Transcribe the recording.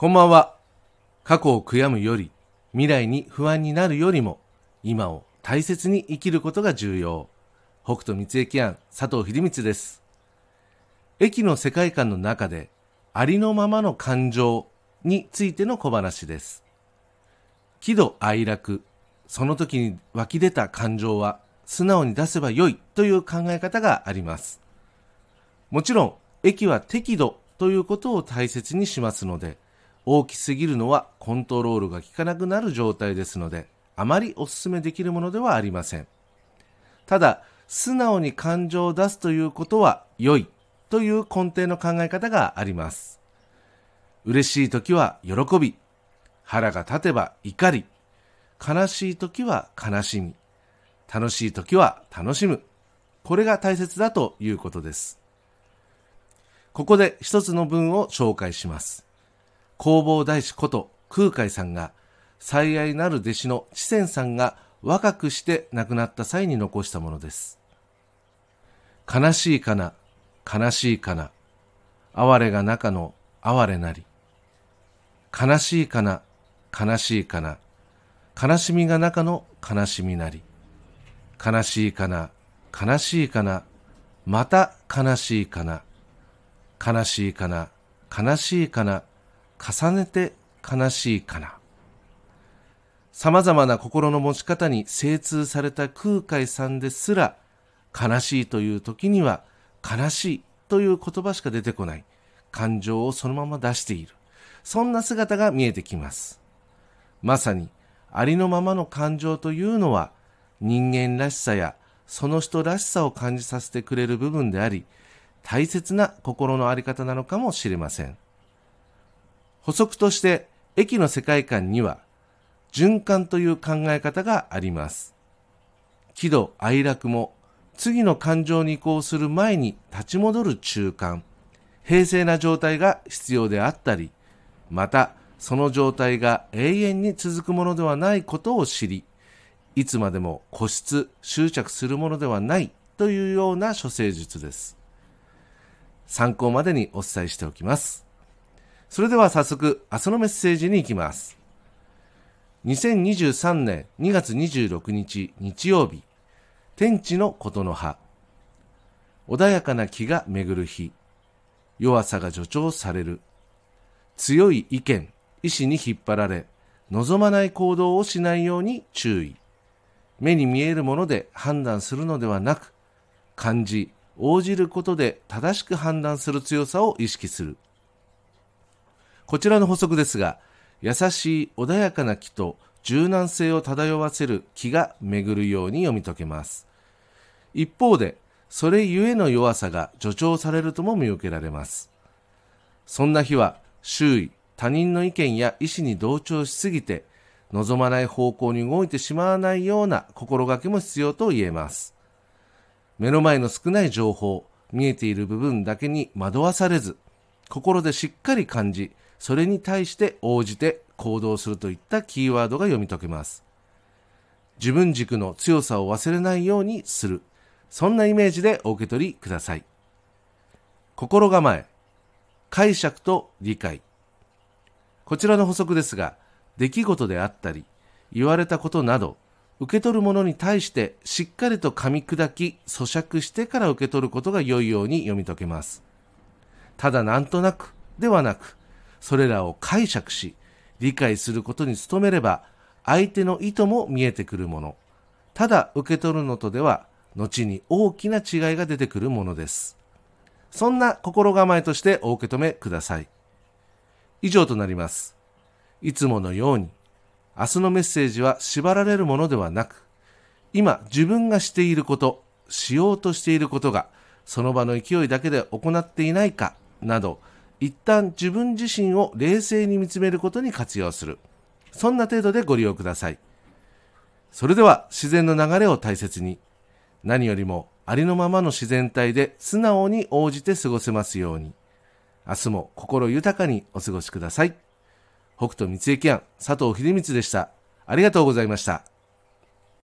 こんばんは。過去を悔やむより、未来に不安になるよりも、今を大切に生きることが重要。北斗三駅案佐藤秀光です。駅の世界観の中で、ありのままの感情についての小話です。喜怒哀楽、その時に湧き出た感情は素直に出せばよいという考え方があります。もちろん、駅は適度ということを大切にしますので、大きすぎるのはコントロールが効かなくなる状態ですので、あまりお勧めできるものではありません。ただ、素直に感情を出すということは良いという根底の考え方があります。嬉しい時は喜び、腹が立てば怒り、悲しい時は悲しみ、楽しい時は楽しむ。これが大切だということです。ここで一つの文を紹介します。弘法大師こと空海さんが最愛なる弟子の知仙さんが若くして亡くなった際に残したものです。悲しいかな、悲しいかな、哀れが中の哀れなり。悲しいかな、悲しいかな、悲しみが中の悲しみなり。悲しいかな、悲しいかな、また悲しいかな、悲しいかな、悲しいかな、重ねて悲しいかな。様々な心の持ち方に精通された空海さんですら、悲しいという時には、悲しいという言葉しか出てこない。感情をそのまま出している。そんな姿が見えてきます。まさに、ありのままの感情というのは、人間らしさやその人らしさを感じさせてくれる部分であり、大切な心のあり方なのかもしれません。補足として駅の世界観には循環という考え方があります。喜怒哀楽も次の感情に移行する前に立ち戻る中間、平静な状態が必要であったり、またその状態が永遠に続くものではないことを知り、いつまでも固執、執着するものではないというような処世術です。参考までにお伝えしておきます。それでは早速、明日のメッセージに行きます。2023年2月26日日曜日、天地のことの葉。穏やかな気が巡る日。弱さが助長される。強い意見、意志に引っ張られ、望まない行動をしないように注意。目に見えるもので判断するのではなく、感じ、応じることで正しく判断する強さを意識する。こちらの補足ですが、優しい穏やかな気と柔軟性を漂わせる気が巡るように読み解けます。一方で、それゆえの弱さが助長されるとも見受けられます。そんな日は、周囲、他人の意見や意思に同調しすぎて、望まない方向に動いてしまわないような心がけも必要と言えます。目の前の少ない情報、見えている部分だけに惑わされず、心でしっかり感じ、それに対して応じて行動するといったキーワードが読み解けます。自分軸の強さを忘れないようにする。そんなイメージでお受け取りください。心構え、解釈と理解。こちらの補足ですが、出来事であったり、言われたことなど、受け取るものに対してしっかりと噛み砕き、咀嚼してから受け取ることが良いように読み解けます。ただなんとなくではなく、それらを解釈し、理解することに努めれば、相手の意図も見えてくるもの。ただ受け取るのとでは、後に大きな違いが出てくるものです。そんな心構えとしてお受け止めください。以上となります。いつものように、明日のメッセージは縛られるものではなく、今自分がしていること、しようとしていることが、その場の勢いだけで行っていないか、など、一旦自分自身を冷静に見つめることに活用する。そんな程度でご利用ください。それでは自然の流れを大切に、何よりもありのままの自然体で素直に応じて過ごせますように、明日も心豊かにお過ごしください。北斗三重県佐藤秀光でした。ありがとうございました。